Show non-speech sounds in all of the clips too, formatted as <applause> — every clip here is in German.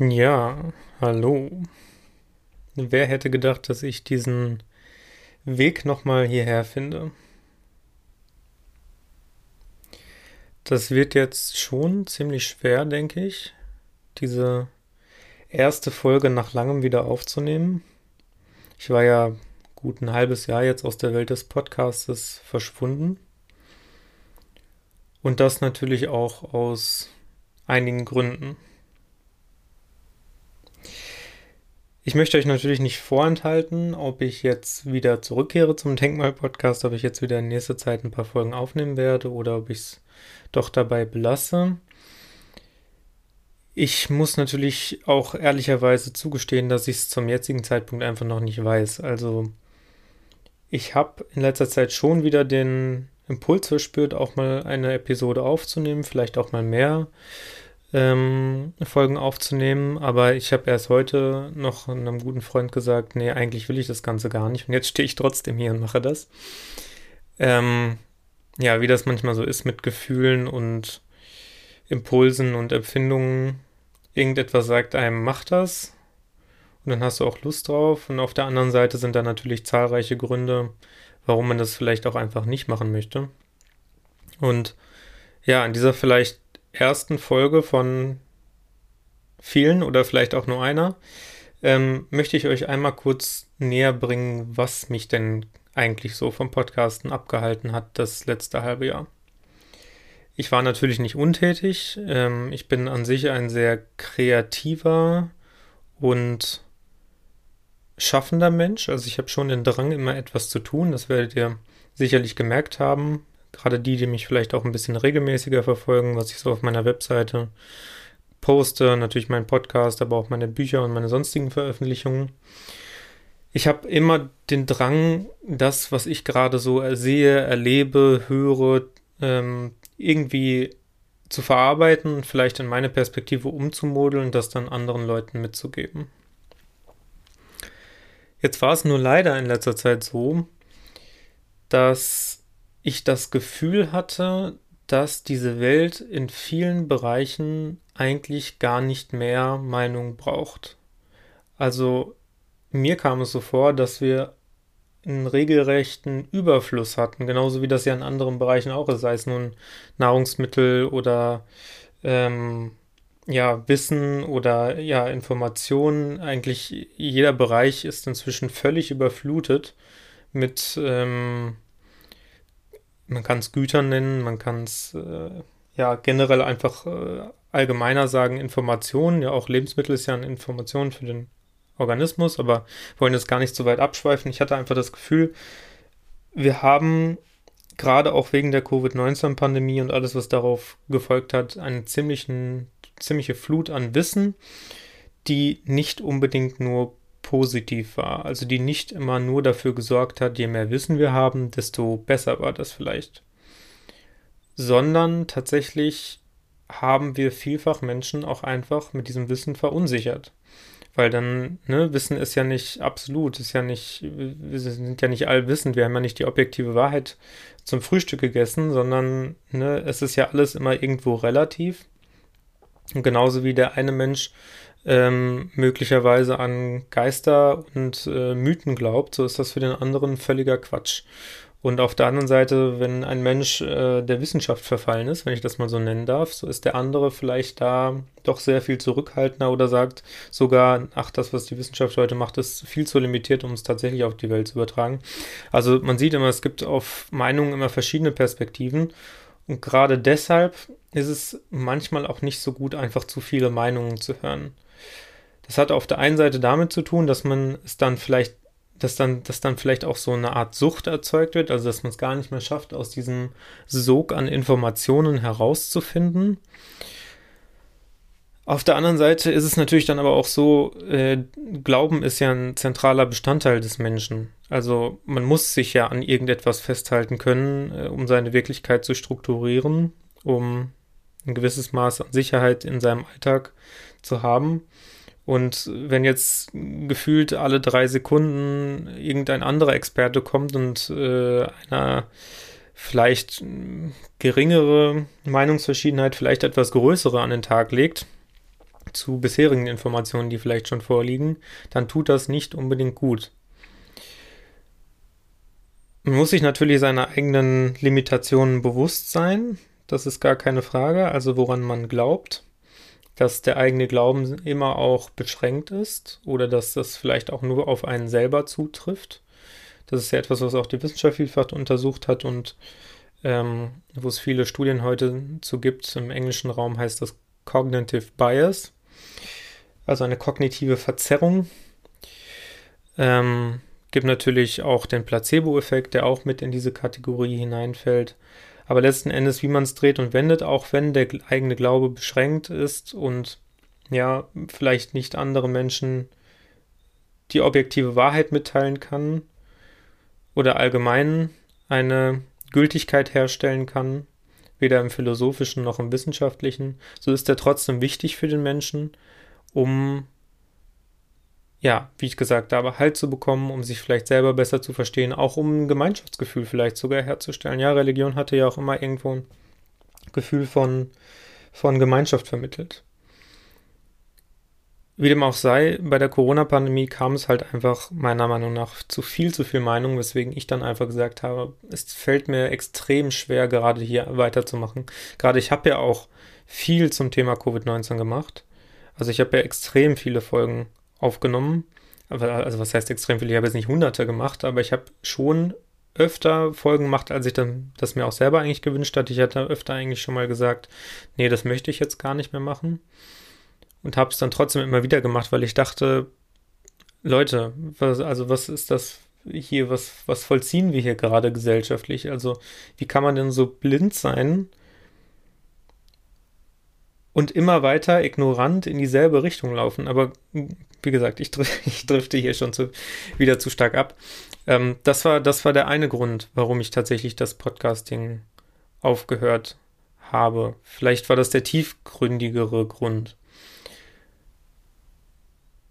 Ja, hallo. Wer hätte gedacht, dass ich diesen Weg nochmal hierher finde? Das wird jetzt schon ziemlich schwer, denke ich, diese erste Folge nach langem wieder aufzunehmen. Ich war ja gut ein halbes Jahr jetzt aus der Welt des Podcastes verschwunden. Und das natürlich auch aus einigen Gründen. Ich möchte euch natürlich nicht vorenthalten, ob ich jetzt wieder zurückkehre zum Denkmal-Podcast, ob ich jetzt wieder in nächster Zeit ein paar Folgen aufnehmen werde oder ob ich es doch dabei belasse. Ich muss natürlich auch ehrlicherweise zugestehen, dass ich es zum jetzigen Zeitpunkt einfach noch nicht weiß. Also ich habe in letzter Zeit schon wieder den Impuls verspürt, auch mal eine Episode aufzunehmen, vielleicht auch mal mehr ähm, Folgen aufzunehmen, aber ich habe erst heute noch einem guten Freund gesagt, nee, eigentlich will ich das Ganze gar nicht und jetzt stehe ich trotzdem hier und mache das. Ähm, ja, wie das manchmal so ist mit Gefühlen und Impulsen und Empfindungen. Irgendetwas sagt einem, mach das und dann hast du auch Lust drauf und auf der anderen Seite sind da natürlich zahlreiche Gründe, warum man das vielleicht auch einfach nicht machen möchte. Und ja, in dieser vielleicht ersten Folge von vielen oder vielleicht auch nur einer, ähm, möchte ich euch einmal kurz näher bringen, was mich denn eigentlich so vom Podcasten abgehalten hat das letzte halbe Jahr. Ich war natürlich nicht untätig. Ähm, ich bin an sich ein sehr kreativer und schaffender Mensch. Also ich habe schon den Drang, immer etwas zu tun. Das werdet ihr sicherlich gemerkt haben. Gerade die, die mich vielleicht auch ein bisschen regelmäßiger verfolgen, was ich so auf meiner Webseite poste, natürlich meinen Podcast, aber auch meine Bücher und meine sonstigen Veröffentlichungen. Ich habe immer den Drang, das, was ich gerade so sehe, erlebe, höre, ähm, irgendwie zu verarbeiten, vielleicht in meine Perspektive umzumodeln das dann anderen Leuten mitzugeben. Jetzt war es nur leider in letzter Zeit so, dass ich das Gefühl hatte, dass diese Welt in vielen Bereichen eigentlich gar nicht mehr Meinung braucht. Also mir kam es so vor, dass wir einen regelrechten Überfluss hatten, genauso wie das ja in anderen Bereichen auch ist, sei es nun Nahrungsmittel oder ähm, ja, Wissen oder ja, Informationen. Eigentlich jeder Bereich ist inzwischen völlig überflutet mit ähm, man kann es Güter nennen, man kann es äh, ja generell einfach äh, allgemeiner sagen, Informationen. Ja, auch Lebensmittel ist ja eine Information für den Organismus, aber wollen jetzt gar nicht so weit abschweifen. Ich hatte einfach das Gefühl, wir haben gerade auch wegen der Covid-19-Pandemie und alles, was darauf gefolgt hat, eine ziemlichen, ziemliche Flut an Wissen, die nicht unbedingt nur positiv war, also die nicht immer nur dafür gesorgt hat, je mehr Wissen wir haben, desto besser war das vielleicht, sondern tatsächlich haben wir vielfach Menschen auch einfach mit diesem Wissen verunsichert. Weil dann, ne, Wissen ist ja nicht absolut, ist ja nicht, wir sind ja nicht allwissend, wir haben ja nicht die objektive Wahrheit zum Frühstück gegessen, sondern ne, es ist ja alles immer irgendwo relativ. Und genauso wie der eine Mensch ähm, möglicherweise an Geister und äh, Mythen glaubt, so ist das für den anderen völliger Quatsch. Und auf der anderen Seite, wenn ein Mensch äh, der Wissenschaft verfallen ist, wenn ich das mal so nennen darf, so ist der andere vielleicht da doch sehr viel zurückhaltender oder sagt sogar, ach, das, was die Wissenschaft heute macht, ist viel zu limitiert, um es tatsächlich auf die Welt zu übertragen. Also man sieht immer, es gibt auf Meinungen immer verschiedene Perspektiven. Und gerade deshalb ist es manchmal auch nicht so gut, einfach zu viele Meinungen zu hören. Das hat auf der einen Seite damit zu tun, dass man es dann vielleicht, dass dann, dass dann vielleicht auch so eine Art Sucht erzeugt wird, also dass man es gar nicht mehr schafft, aus diesem Sog an Informationen herauszufinden. Auf der anderen Seite ist es natürlich dann aber auch so, äh, Glauben ist ja ein zentraler Bestandteil des Menschen. Also man muss sich ja an irgendetwas festhalten können, äh, um seine Wirklichkeit zu strukturieren, um ein gewisses Maß an Sicherheit in seinem Alltag zu haben. Und wenn jetzt gefühlt alle drei Sekunden irgendein anderer Experte kommt und äh, einer vielleicht geringere Meinungsverschiedenheit, vielleicht etwas größere an den Tag legt, zu bisherigen Informationen, die vielleicht schon vorliegen, dann tut das nicht unbedingt gut. Man muss sich natürlich seiner eigenen Limitationen bewusst sein. Das ist gar keine Frage. Also woran man glaubt, dass der eigene Glauben immer auch beschränkt ist oder dass das vielleicht auch nur auf einen selber zutrifft. Das ist ja etwas, was auch die Wissenschaft vielfach untersucht hat und ähm, wo es viele Studien heute zu gibt. Im englischen Raum heißt das Cognitive Bias, also eine kognitive Verzerrung. Ähm, gibt natürlich auch den Placebo-Effekt, der auch mit in diese Kategorie hineinfällt. Aber letzten Endes, wie man es dreht und wendet, auch wenn der eigene Glaube beschränkt ist und ja, vielleicht nicht andere Menschen die objektive Wahrheit mitteilen kann oder allgemein eine Gültigkeit herstellen kann, weder im philosophischen noch im wissenschaftlichen, so ist er trotzdem wichtig für den Menschen, um, ja, wie ich gesagt habe, Halt zu bekommen, um sich vielleicht selber besser zu verstehen, auch um ein Gemeinschaftsgefühl vielleicht sogar herzustellen. Ja, Religion hatte ja auch immer irgendwo ein Gefühl von, von Gemeinschaft vermittelt. Wie dem auch sei, bei der Corona-Pandemie kam es halt einfach meiner Meinung nach zu viel, zu viel Meinung, weswegen ich dann einfach gesagt habe, es fällt mir extrem schwer, gerade hier weiterzumachen. Gerade ich habe ja auch viel zum Thema Covid-19 gemacht. Also ich habe ja extrem viele Folgen aufgenommen. also was heißt extrem viele? Ich habe jetzt nicht hunderte gemacht, aber ich habe schon öfter Folgen gemacht, als ich dann das mir auch selber eigentlich gewünscht hatte. Ich hatte öfter eigentlich schon mal gesagt, nee, das möchte ich jetzt gar nicht mehr machen und habe es dann trotzdem immer wieder gemacht, weil ich dachte, Leute, was, also was ist das hier, was, was vollziehen wir hier gerade gesellschaftlich? Also wie kann man denn so blind sein und immer weiter ignorant in dieselbe Richtung laufen? Aber wie gesagt, ich, <laughs> ich drifte hier schon zu, wieder zu stark ab. Ähm, das, war, das war der eine Grund, warum ich tatsächlich das Podcasting aufgehört habe. Vielleicht war das der tiefgründigere Grund.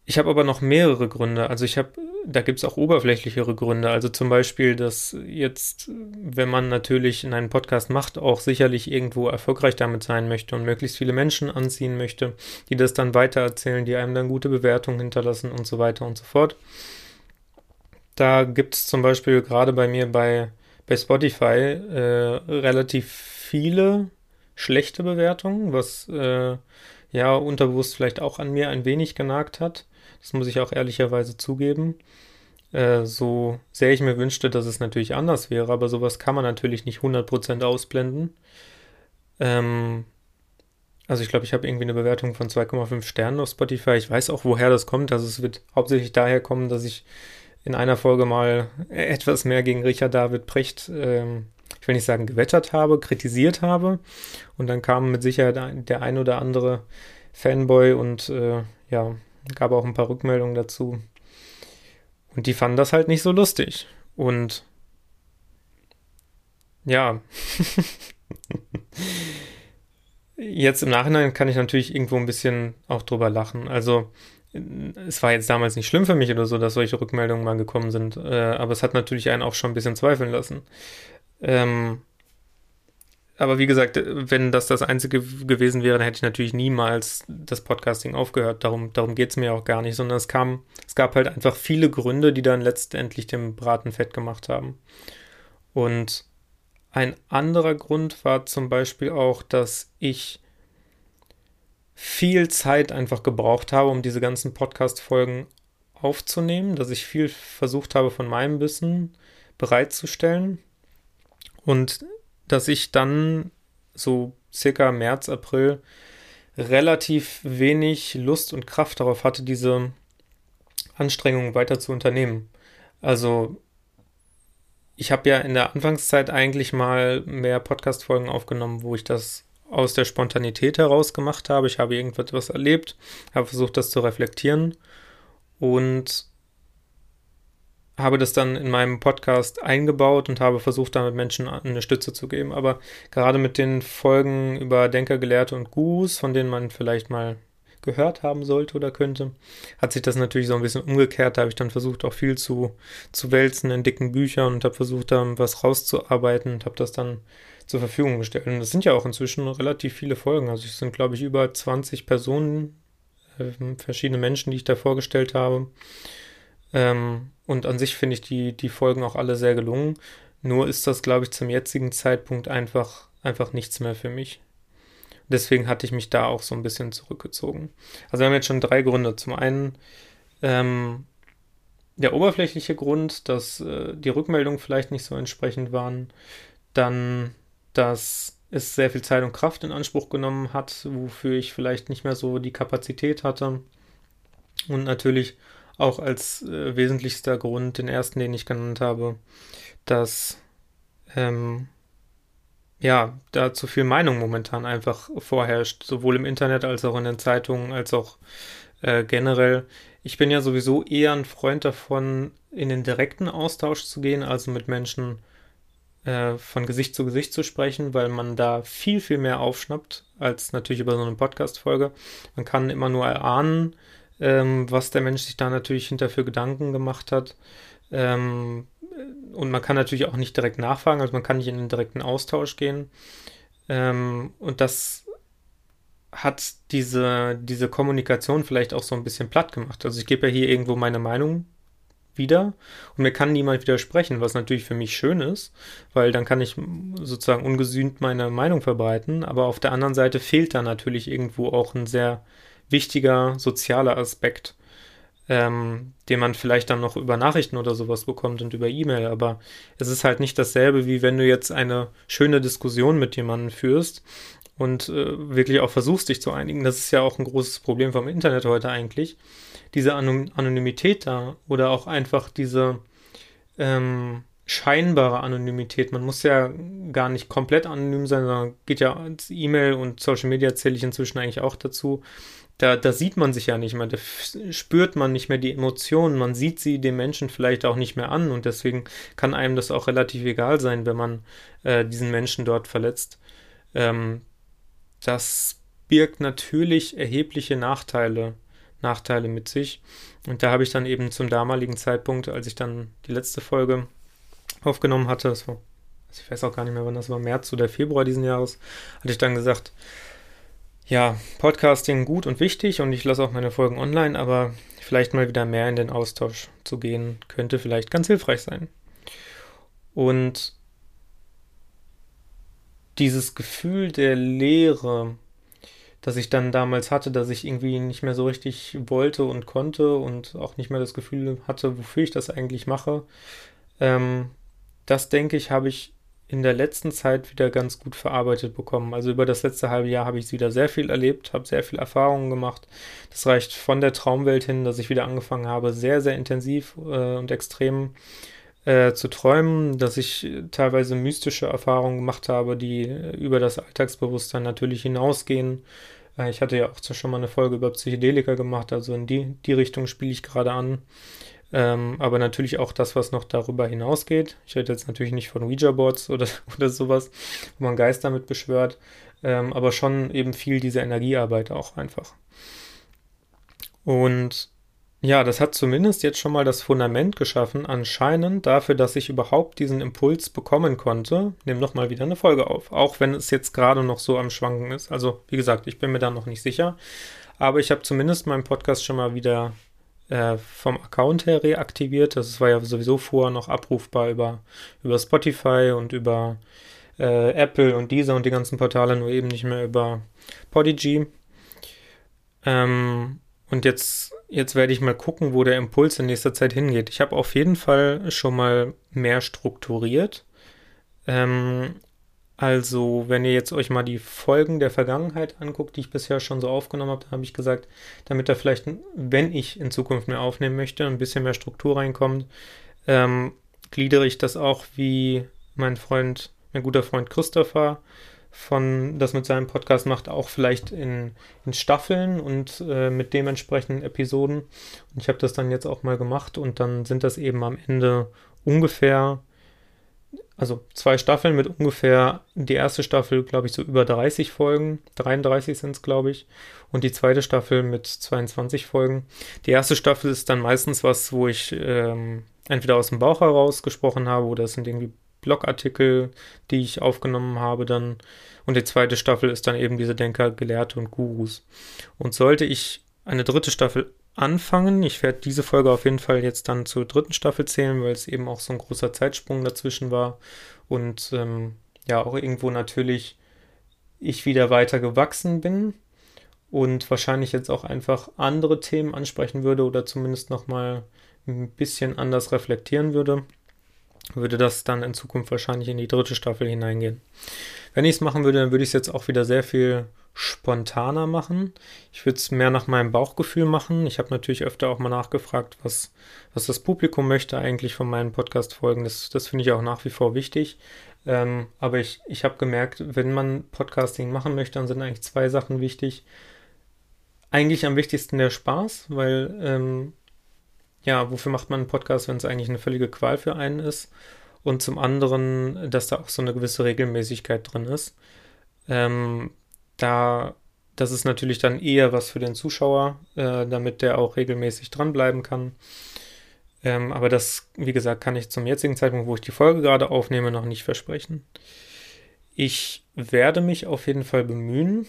Ich habe aber noch mehrere Gründe. Also ich habe, da gibt es auch oberflächlichere Gründe. Also zum Beispiel, dass jetzt, wenn man natürlich in einen Podcast macht, auch sicherlich irgendwo erfolgreich damit sein möchte und möglichst viele Menschen anziehen möchte, die das dann weitererzählen, die einem dann gute Bewertungen hinterlassen und so weiter und so fort. Da gibt es zum Beispiel gerade bei mir bei, bei Spotify äh, relativ viele schlechte Bewertungen, was äh, ja unterbewusst vielleicht auch an mir ein wenig genagt hat. Das muss ich auch ehrlicherweise zugeben. Äh, so sehr ich mir wünschte, dass es natürlich anders wäre, aber sowas kann man natürlich nicht 100% ausblenden. Ähm, also ich glaube, ich habe irgendwie eine Bewertung von 2,5 Sternen auf Spotify. Ich weiß auch, woher das kommt. Also es wird hauptsächlich daher kommen, dass ich in einer Folge mal etwas mehr gegen Richard David Precht, ähm, ich will nicht sagen gewettert habe, kritisiert habe. Und dann kam mit Sicherheit der ein oder andere Fanboy und äh, ja, Gab auch ein paar Rückmeldungen dazu. Und die fanden das halt nicht so lustig. Und ja. <laughs> jetzt im Nachhinein kann ich natürlich irgendwo ein bisschen auch drüber lachen. Also es war jetzt damals nicht schlimm für mich oder so, dass solche Rückmeldungen mal gekommen sind, äh, aber es hat natürlich einen auch schon ein bisschen zweifeln lassen. Ähm, aber wie gesagt, wenn das das Einzige gewesen wäre, dann hätte ich natürlich niemals das Podcasting aufgehört. Darum, darum geht es mir auch gar nicht, sondern es kam, es gab halt einfach viele Gründe, die dann letztendlich dem Braten fett gemacht haben. Und ein anderer Grund war zum Beispiel auch, dass ich viel Zeit einfach gebraucht habe, um diese ganzen Podcast-Folgen aufzunehmen, dass ich viel versucht habe, von meinem Wissen bereitzustellen. Und dass ich dann so circa März, April relativ wenig Lust und Kraft darauf hatte, diese Anstrengungen weiter zu unternehmen. Also ich habe ja in der Anfangszeit eigentlich mal mehr Podcast-Folgen aufgenommen, wo ich das aus der Spontanität heraus gemacht habe. Ich habe irgendetwas erlebt, habe versucht, das zu reflektieren und habe das dann in meinem Podcast eingebaut und habe versucht, damit Menschen eine Stütze zu geben. Aber gerade mit den Folgen über Denker, Gelehrte und Gurus, von denen man vielleicht mal gehört haben sollte oder könnte, hat sich das natürlich so ein bisschen umgekehrt. Da habe ich dann versucht, auch viel zu, zu wälzen in dicken Büchern und habe versucht, da was rauszuarbeiten und habe das dann zur Verfügung gestellt. Und das sind ja auch inzwischen relativ viele Folgen. Also es sind, glaube ich, über 20 Personen äh, verschiedene Menschen, die ich da vorgestellt habe. Ähm, und an sich finde ich die, die Folgen auch alle sehr gelungen. Nur ist das, glaube ich, zum jetzigen Zeitpunkt einfach, einfach nichts mehr für mich. Deswegen hatte ich mich da auch so ein bisschen zurückgezogen. Also wir haben jetzt schon drei Gründe. Zum einen ähm, der oberflächliche Grund, dass äh, die Rückmeldungen vielleicht nicht so entsprechend waren. Dann, dass es sehr viel Zeit und Kraft in Anspruch genommen hat, wofür ich vielleicht nicht mehr so die Kapazität hatte. Und natürlich auch als äh, wesentlichster Grund, den ersten, den ich genannt habe, dass ähm, ja, da zu viel Meinung momentan einfach vorherrscht, sowohl im Internet als auch in den Zeitungen, als auch äh, generell. Ich bin ja sowieso eher ein Freund davon, in den direkten Austausch zu gehen, also mit Menschen äh, von Gesicht zu Gesicht zu sprechen, weil man da viel, viel mehr aufschnappt, als natürlich über so eine Podcast-Folge. Man kann immer nur erahnen, ähm, was der Mensch sich da natürlich hinter für Gedanken gemacht hat. Ähm, und man kann natürlich auch nicht direkt nachfragen, also man kann nicht in den direkten Austausch gehen. Ähm, und das hat diese, diese Kommunikation vielleicht auch so ein bisschen platt gemacht. Also ich gebe ja hier irgendwo meine Meinung wieder und mir kann niemand widersprechen, was natürlich für mich schön ist, weil dann kann ich sozusagen ungesühnt meine Meinung verbreiten, aber auf der anderen Seite fehlt da natürlich irgendwo auch ein sehr wichtiger sozialer Aspekt ähm, den man vielleicht dann noch über Nachrichten oder sowas bekommt und über E-Mail. Aber es ist halt nicht dasselbe, wie wenn du jetzt eine schöne Diskussion mit jemandem führst und äh, wirklich auch versuchst, dich zu einigen. Das ist ja auch ein großes Problem vom Internet heute eigentlich. Diese Anon Anonymität da oder auch einfach diese ähm, scheinbare Anonymität. Man muss ja gar nicht komplett anonym sein, sondern geht ja E-Mail und Social Media zähle ich inzwischen eigentlich auch dazu da, da sieht man sich ja nicht mehr, da spürt man nicht mehr die Emotionen, man sieht sie dem Menschen vielleicht auch nicht mehr an und deswegen kann einem das auch relativ egal sein, wenn man äh, diesen Menschen dort verletzt. Ähm, das birgt natürlich erhebliche Nachteile, Nachteile mit sich. Und da habe ich dann eben zum damaligen Zeitpunkt, als ich dann die letzte Folge aufgenommen hatte, das war, ich weiß auch gar nicht mehr, wann das war, März oder Februar diesen Jahres, hatte ich dann gesagt, ja, Podcasting gut und wichtig und ich lasse auch meine Folgen online, aber vielleicht mal wieder mehr in den Austausch zu gehen, könnte vielleicht ganz hilfreich sein. Und dieses Gefühl der Leere, das ich dann damals hatte, dass ich irgendwie nicht mehr so richtig wollte und konnte und auch nicht mehr das Gefühl hatte, wofür ich das eigentlich mache, ähm, das denke ich, habe ich in der letzten Zeit wieder ganz gut verarbeitet bekommen. Also über das letzte halbe Jahr habe ich wieder sehr viel erlebt, habe sehr viel Erfahrungen gemacht. Das reicht von der Traumwelt hin, dass ich wieder angefangen habe, sehr, sehr intensiv äh, und extrem äh, zu träumen, dass ich teilweise mystische Erfahrungen gemacht habe, die über das Alltagsbewusstsein natürlich hinausgehen. Äh, ich hatte ja auch schon mal eine Folge über Psychedelika gemacht, also in die, die Richtung spiele ich gerade an. Ähm, aber natürlich auch das, was noch darüber hinausgeht. Ich rede jetzt natürlich nicht von Ouija-Boards oder, <laughs> oder sowas, wo man Geist damit beschwört, ähm, aber schon eben viel diese Energiearbeit auch einfach. Und ja, das hat zumindest jetzt schon mal das Fundament geschaffen, anscheinend dafür, dass ich überhaupt diesen Impuls bekommen konnte. Nehme nochmal wieder eine Folge auf, auch wenn es jetzt gerade noch so am Schwanken ist. Also, wie gesagt, ich bin mir da noch nicht sicher. Aber ich habe zumindest meinen Podcast schon mal wieder äh, vom Account her reaktiviert. Das war ja sowieso vorher noch abrufbar über, über Spotify und über äh, Apple und Deezer und die ganzen Portale, nur eben nicht mehr über Podigy. Ähm, und jetzt, jetzt werde ich mal gucken, wo der Impuls in nächster Zeit hingeht. Ich habe auf jeden Fall schon mal mehr strukturiert. Ähm, also, wenn ihr jetzt euch mal die Folgen der Vergangenheit anguckt, die ich bisher schon so aufgenommen habe, habe ich gesagt, damit da vielleicht, wenn ich in Zukunft mehr aufnehmen möchte, ein bisschen mehr Struktur reinkommt, ähm, gliedere ich das auch wie mein Freund, mein guter Freund Christopher von das mit seinem Podcast macht, auch vielleicht in, in Staffeln und äh, mit dementsprechenden Episoden. Und ich habe das dann jetzt auch mal gemacht und dann sind das eben am Ende ungefähr also zwei Staffeln mit ungefähr, die erste Staffel, glaube ich, so über 30 Folgen, 33 sind es, glaube ich, und die zweite Staffel mit 22 Folgen. Die erste Staffel ist dann meistens was, wo ich ähm, entweder aus dem Bauch heraus gesprochen habe oder es sind irgendwie Blogartikel, die ich aufgenommen habe dann. Und die zweite Staffel ist dann eben diese Denker, Gelehrte und Gurus. Und sollte ich eine dritte Staffel anfangen. Ich werde diese Folge auf jeden Fall jetzt dann zur dritten Staffel zählen, weil es eben auch so ein großer Zeitsprung dazwischen war und ähm, ja auch irgendwo natürlich ich wieder weiter gewachsen bin und wahrscheinlich jetzt auch einfach andere Themen ansprechen würde oder zumindest nochmal ein bisschen anders reflektieren würde, würde das dann in Zukunft wahrscheinlich in die dritte Staffel hineingehen. Wenn ich es machen würde, dann würde ich es jetzt auch wieder sehr viel spontaner machen. Ich würde es mehr nach meinem Bauchgefühl machen. Ich habe natürlich öfter auch mal nachgefragt, was, was das Publikum möchte eigentlich von meinen Podcast-Folgen. Das, das finde ich auch nach wie vor wichtig. Ähm, aber ich, ich habe gemerkt, wenn man Podcasting machen möchte, dann sind eigentlich zwei Sachen wichtig. Eigentlich am wichtigsten der Spaß, weil ähm, ja, wofür macht man einen Podcast, wenn es eigentlich eine völlige Qual für einen ist? Und zum anderen, dass da auch so eine gewisse Regelmäßigkeit drin ist. Ähm, da, das ist natürlich dann eher was für den Zuschauer, äh, damit der auch regelmäßig dranbleiben kann. Ähm, aber das, wie gesagt, kann ich zum jetzigen Zeitpunkt, wo ich die Folge gerade aufnehme, noch nicht versprechen. Ich werde mich auf jeden Fall bemühen.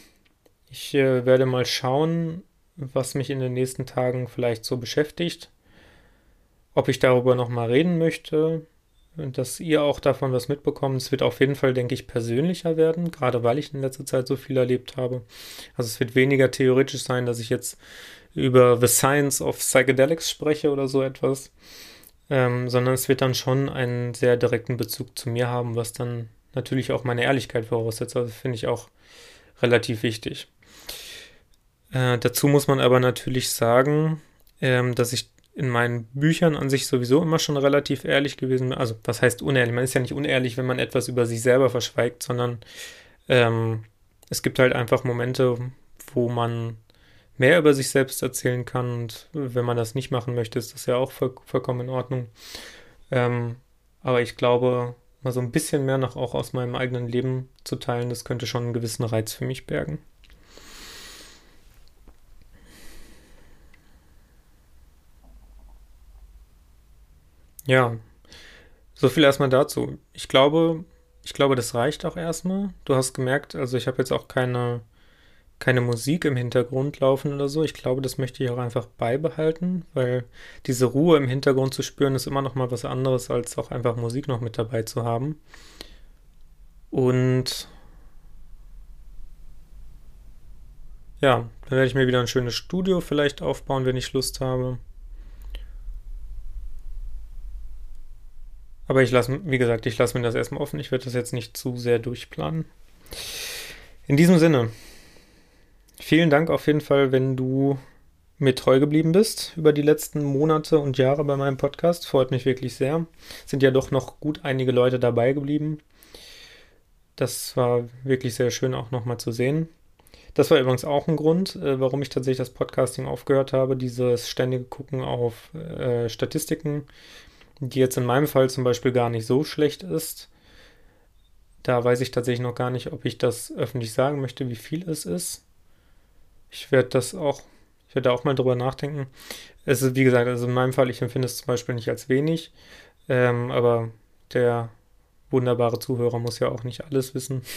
Ich äh, werde mal schauen, was mich in den nächsten Tagen vielleicht so beschäftigt. Ob ich darüber nochmal reden möchte, dass ihr auch davon was mitbekommt. Es wird auf jeden Fall, denke ich, persönlicher werden, gerade weil ich in letzter Zeit so viel erlebt habe. Also es wird weniger theoretisch sein, dass ich jetzt über The Science of Psychedelics spreche oder so etwas, ähm, sondern es wird dann schon einen sehr direkten Bezug zu mir haben, was dann natürlich auch meine Ehrlichkeit voraussetzt. Also finde ich auch relativ wichtig. Äh, dazu muss man aber natürlich sagen, ähm, dass ich in meinen Büchern an sich sowieso immer schon relativ ehrlich gewesen. Also, was heißt unehrlich? Man ist ja nicht unehrlich, wenn man etwas über sich selber verschweigt, sondern ähm, es gibt halt einfach Momente, wo man mehr über sich selbst erzählen kann. Und wenn man das nicht machen möchte, ist das ja auch voll, vollkommen in Ordnung. Ähm, aber ich glaube, mal so ein bisschen mehr noch auch aus meinem eigenen Leben zu teilen, das könnte schon einen gewissen Reiz für mich bergen. Ja, so viel erstmal dazu. Ich glaube, ich glaube, das reicht auch erstmal. Du hast gemerkt, also ich habe jetzt auch keine, keine Musik im Hintergrund laufen oder so. Ich glaube, das möchte ich auch einfach beibehalten, weil diese Ruhe im Hintergrund zu spüren, ist immer noch mal was anderes, als auch einfach Musik noch mit dabei zu haben. Und ja, dann werde ich mir wieder ein schönes Studio vielleicht aufbauen, wenn ich Lust habe. Aber ich lasse, wie gesagt, ich lasse mir das erstmal offen. Ich werde das jetzt nicht zu sehr durchplanen. In diesem Sinne, vielen Dank auf jeden Fall, wenn du mir treu geblieben bist über die letzten Monate und Jahre bei meinem Podcast. Freut mich wirklich sehr. Sind ja doch noch gut einige Leute dabei geblieben. Das war wirklich sehr schön auch nochmal zu sehen. Das war übrigens auch ein Grund, äh, warum ich tatsächlich das Podcasting aufgehört habe, dieses ständige Gucken auf äh, Statistiken die jetzt in meinem Fall zum Beispiel gar nicht so schlecht ist. Da weiß ich tatsächlich noch gar nicht, ob ich das öffentlich sagen möchte, wie viel es ist. Ich werde das auch, ich werde da auch mal drüber nachdenken. Es ist, wie gesagt, also in meinem Fall, ich empfinde es zum Beispiel nicht als wenig, ähm, aber der wunderbare Zuhörer muss ja auch nicht alles wissen. <laughs>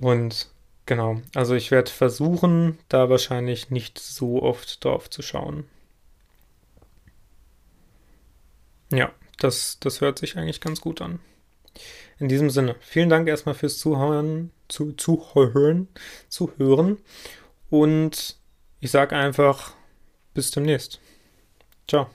Und genau, also ich werde versuchen, da wahrscheinlich nicht so oft drauf zu schauen. Ja, das, das hört sich eigentlich ganz gut an. In diesem Sinne, vielen Dank erstmal fürs Zuhören, zu, zuhören, zuhören. Und ich sage einfach, bis demnächst. Ciao.